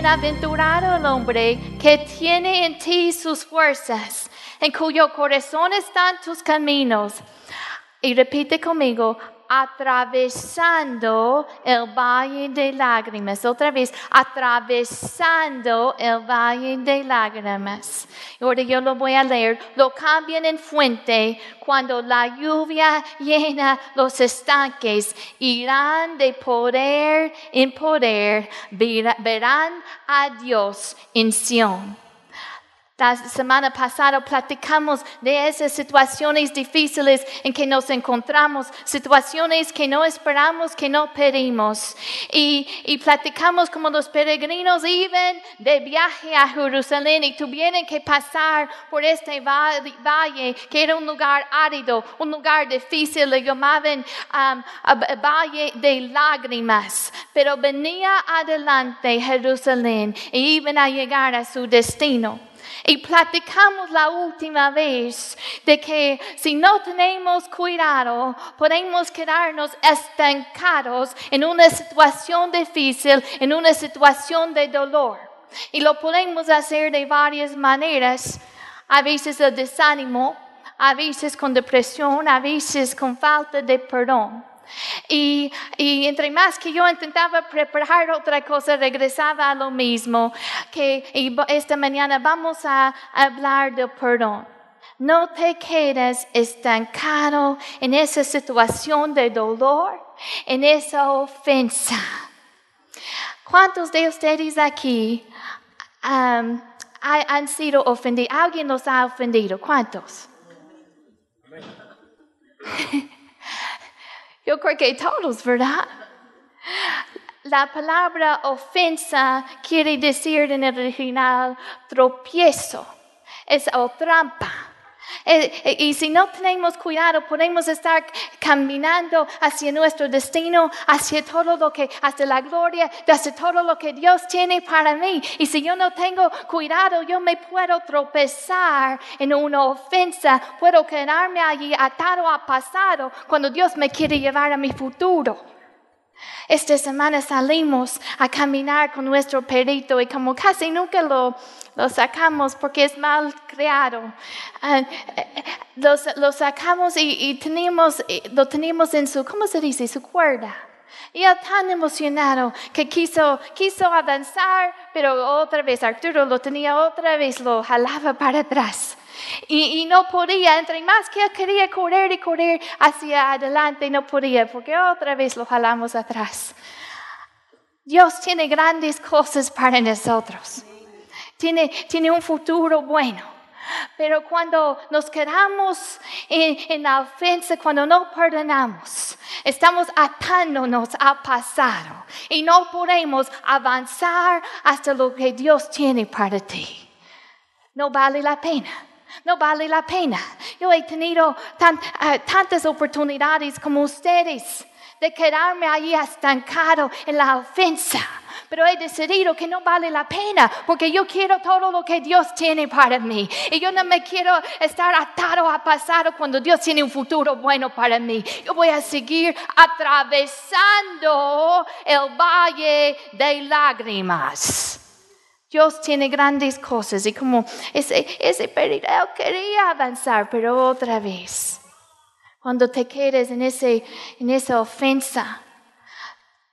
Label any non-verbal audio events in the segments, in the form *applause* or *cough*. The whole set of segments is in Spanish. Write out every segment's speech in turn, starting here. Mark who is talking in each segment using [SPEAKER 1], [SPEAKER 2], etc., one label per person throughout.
[SPEAKER 1] Bienaventurado el hombre que tiene en ti sus fuerzas, en cuyo corazón están tus caminos. Y repite conmigo, atravesando el valle de lágrimas. Otra vez, atravesando el valle de lágrimas. Ahora yo lo voy a leer. Lo cambian en fuente cuando la lluvia llena los estanques. Irán de poder en poder. Verán a Dios en Sion. La semana pasada platicamos de esas situaciones difíciles en que nos encontramos, situaciones que no esperamos, que no pedimos. Y, y platicamos como los peregrinos iban de viaje a Jerusalén y tuvieron que pasar por este valle, que era un lugar árido, un lugar difícil, le llamaban um, valle de lágrimas. Pero venía adelante Jerusalén y iban a llegar a su destino. Y platicamos la última vez de que si no tenemos cuidado, podemos quedarnos estancados en una situación difícil, en una situación de dolor. Y lo podemos hacer de varias maneras. A veces el desánimo, a veces con depresión, a veces con falta de perdón. Y, entre más que yo intentaba preparar otra cosa, regresaba a lo mismo, que esta mañana vamos a hablar de perdón. No te quedes estancado en esa situación de dolor, en esa ofensa. ¿Cuántos de ustedes aquí um, han sido ofendidos? ¿Alguien los ha ofendido? ¿Cuántos? *laughs* Yo creo que todos, ¿verdad? La palabra ofensa quiere decir en el original tropiezo, es o trampa. Eh, eh, y si no tenemos cuidado, podemos estar caminando hacia nuestro destino, hacia todo lo que, hacia la gloria, hacia todo lo que Dios tiene para mí. Y si yo no tengo cuidado, yo me puedo tropezar en una ofensa, puedo quedarme allí atado a pasado cuando Dios me quiere llevar a mi futuro. Esta semana salimos a caminar con nuestro perrito y como casi nunca lo, lo sacamos porque es mal creado, uh, lo, sacamos y, y teníamos, lo teníamos en su, ¿cómo se dice? Su cuerda. Y él tan emocionado que quiso, quiso avanzar, pero otra vez Arturo lo tenía otra vez, lo jalaba para atrás. Y, no podía, entre más que él quería correr y correr hacia adelante, no podía, porque otra vez lo jalamos atrás. Dios tiene grandes cosas para nosotros. Tiene, tiene un futuro bueno. Pero cuando nos quedamos en, en, la ofensa, cuando no perdonamos, estamos atándonos a pasado y no podemos avanzar hasta lo que Dios tiene para ti. No vale la pena no vale la pena. Yo he tenido eh, tantas oportunidades como ustedes de quedarme allí estancado en la ofensa. Pero he decidido que no vale la pena porque yo quiero todo lo que Dios tiene para mí. Y yo no me quiero estar atado a pasado cuando Dios tiene un futuro bueno para mí. Yo voy a seguir atravesando el valle de lágrimas. Dios tiene grandes cosas y como ese, ese quería avanzar, pero otra vez, cuando te quedes en, ese, en esa ofensa,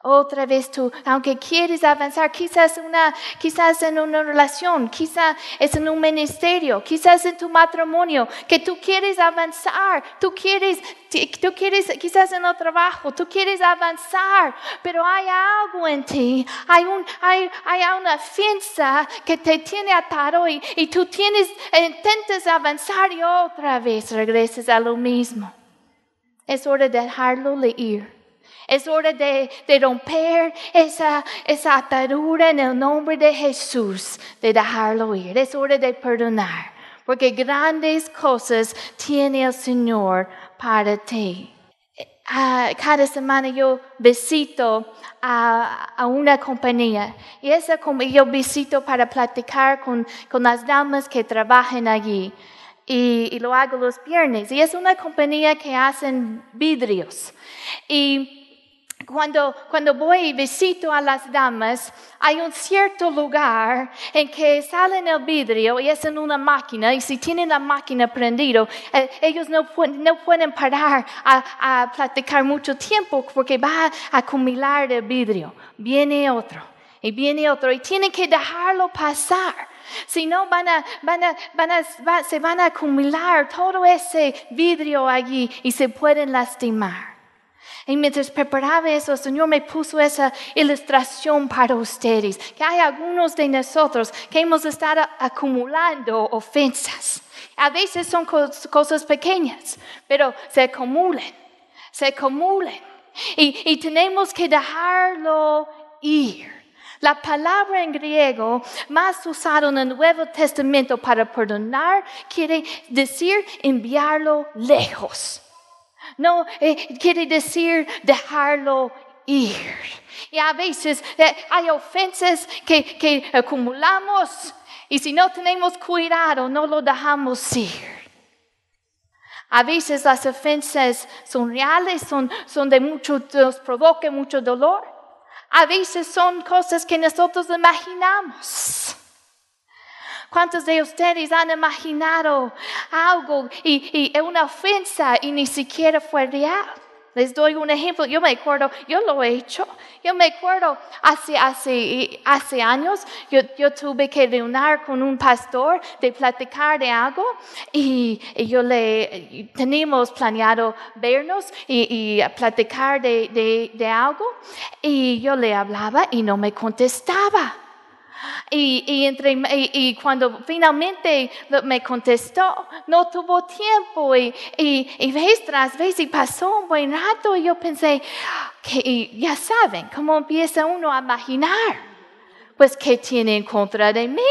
[SPEAKER 1] otra vez tú, aunque quieres avanzar, quizás, una, quizás en una relación, quizás es en un ministerio, quizás en tu matrimonio, que tú quieres avanzar, tú quieres, tú quieres quizás en el trabajo, tú quieres avanzar, pero hay algo en ti, hay, un, hay, hay una ofensa que te tiene atado y, tú tienes, intentas avanzar y otra vez regresas a lo mismo. Es hora de dejarlo ir es hora de, romper esa, atadura en el nombre de Jesús, de dejarlo ir. Es hora de perdonar, porque grandes cosas tiene el Señor para ti. Ah, cada semana yo visito a, una compañía y esa, yo visito para platicar con, con las damas que trabajan allí. Y, y, lo hago los viernes. Y es una compañía que hacen vidrios. Y Cuando, cuando voy y visito a las damas, hay un cierto lugar en que salen el vidrio y es en una máquina, y si tienen la máquina prendida, eh, ellos no, no, pueden parar a, a platicar mucho tiempo porque va a acumular el vidrio. Viene otro, y viene otro, y tienen que dejarlo pasar. Si no, van a, van a, van a, se van a acumular todo ese vidrio allí y se pueden lastimar. Y mientras preparaba eso, el Señor me puso esa ilustración para ustedes, que hay algunos de nosotros que hemos estado acumulando ofensas. A veces son cosas pequeñas, pero se acumulan, se acumulan. Y, y tenemos que dejarlo ir. La palabra en griego más usada en el Nuevo Testamento para perdonar quiere decir enviarlo lejos. No eh, quiere decir dejarlo ir. Y a veces eh, hay ofensas que, que acumulamos y si no tenemos cuidado no lo dejamos ir. A veces las ofensas son reales, son, son de mucho, nos provocan mucho dolor. A veces son cosas que nosotros imaginamos. ¿Cuántos de ustedes han imaginado algo y, y una ofensa y ni siquiera fue real? Les doy un ejemplo. Yo me acuerdo, yo lo he hecho. Yo me acuerdo hace, hace, hace años, yo, yo tuve que reunir con un pastor de platicar de algo y, yo le, teníamos planeado vernos y, y platicar de, de, de algo y yo le hablaba y no me contestaba. Y, y, entre, y, cuando finalmente me contestó, no tuvo tiempo y, y, vez tras vez y pasó un buen rato y yo pensé, que ya saben cómo empieza uno a imaginar, pues qué tiene en contra de mí,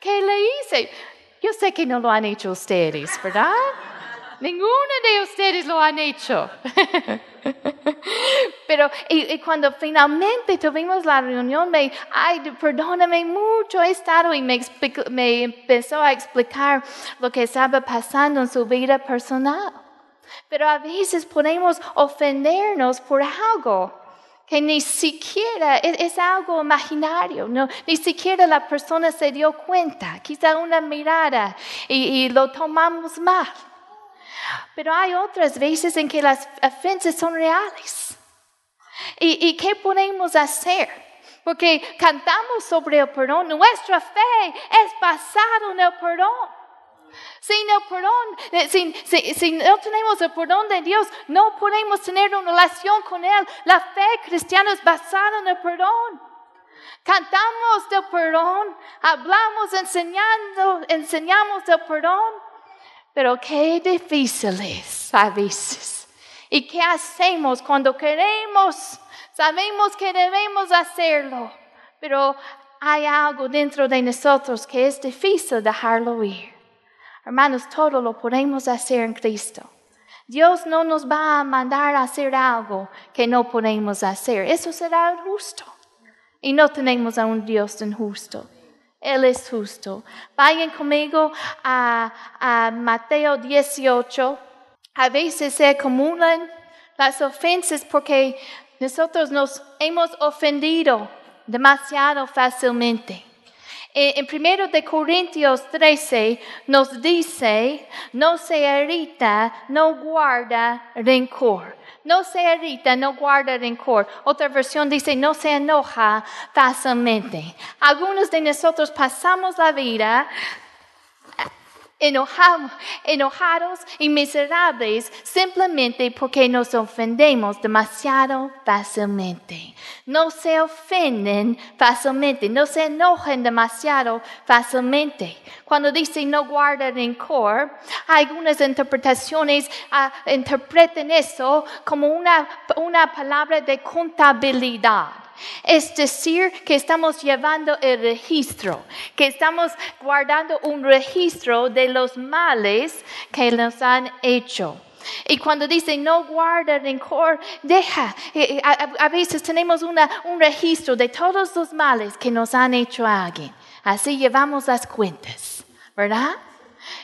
[SPEAKER 1] qué le hice. Yo sé que no lo han hecho ustedes, ¿verdad? Ninguno de ustedes lo han hecho. *laughs* Pero cuando finalmente tuvimos la reunión, me, ay, perdóname mucho, he estado y me, me empezó a explicar lo que estaba pasando en su vida personal. Pero a veces podemos ofendernos por algo que ni siquiera es, algo imaginario, no, ni siquiera la persona se dio cuenta, quizá una mirada y lo tomamos mal. Pero hay otras veces en que las ofensas son reales. ¿Y, qué podemos hacer? Porque cantamos sobre el perdón. Nuestra fe es basada en el perdón. Sin el perdón, eh, si, no tenemos el perdón de Dios, no podemos tener una relación con Él. La fe cristiana es basada en el perdón. Cantamos del perdón, hablamos enseñando, enseñamos del perdón, pero qué difícil es a veces. ¿Y qué hacemos cuando queremos? Sabemos que debemos hacerlo, pero hay algo dentro de nosotros que es difícil dejarlo ir. Hermanos, todo lo podemos hacer en Cristo. Dios no nos va a mandar a hacer algo que no podemos hacer. Eso será justo. Y no tenemos a un Dios injusto. Él es justo. Vayan conmigo a, Mateo 18. A veces se acumulan las ofensas porque nosotros nos hemos ofendido demasiado fácilmente. En 1 de Corintios 13 nos dice, no se irrita, no guarda rencor. No se irrita, no guarda rencor. Otra versión dice, no se enoja fácilmente. Algunos de nosotros pasamos la vida enojados y miserables simplemente porque nos ofendemos demasiado fácilmente. No se ofenden fácilmente, no se enojan demasiado fácilmente. Cuando dice no guarda rencor, algunas interpretaciones uh, interpretan eso como una, una palabra de contabilidad. Es decir, que estamos llevando el registro, que estamos guardando un registro de los males que nos han hecho. Y cuando dice no guarda rencor, deja. Eh, eh, a, veces tenemos un registro de todos los males que nos han hecho a alguien. Así llevamos las cuentas, ¿verdad?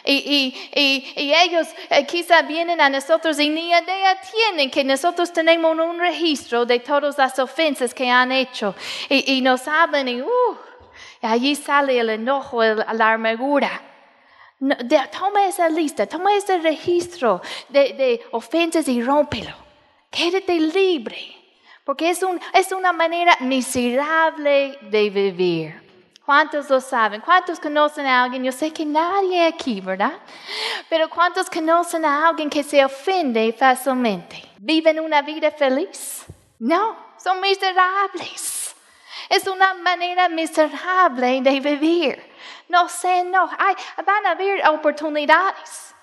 [SPEAKER 1] Y, ellos eh, quizá vienen a nosotros y ni idea tienen que nosotros tenemos un registro de todas las ofensas que han hecho. Y, y nos hablan y, uh, allí sale el enojo, el- la amargura. No, de- toma esa lista, toma ese registro de, ofensas y rómpelo. Quédate libre, porque es una manera miserable de vivir. ¿Cuántos lo saben? ¿Cuántos conocen a alguien? Yo sé que nadie aquí, ¿verdad? Pero ¿cuántos conocen a alguien que se ofende fácilmente? ¿Viven una vida feliz? No, son miserables. Es una manera miserable de vivir. No sé, no. Hay, van a haber oportunidades.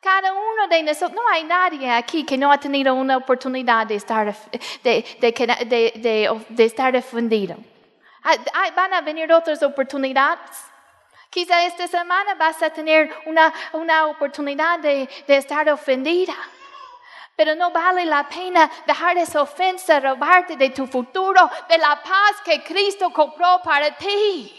[SPEAKER 1] Cada uno de nosotros, no hay nadie aquí que no ha tenido una oportunidad de estar, de, de, estar ofendido. Hay- hay- van a venir otras oportunidades. Quizá esta semana vas a tener una, una oportunidad de, de estar ofendida. Pero no vale la pena dejar esa ofensa robarte de tu futuro, de la paz que Cristo compró para ti.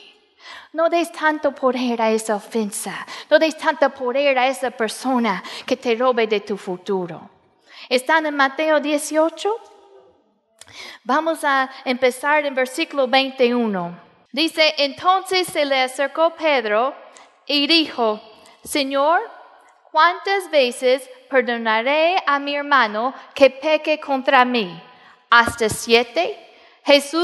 [SPEAKER 1] No des tanto poder a esa ofensa. No des tanto poder a esa persona que te robe de tu futuro. ¿Están en Mateo 18? Vamos a empezar en versículo 21. Dice, entonces se le acercó Pedro y dijo, Señor, ¿cuántas veces perdonaré a mi hermano que peque contra mí? ¿Hasta siete? Jesús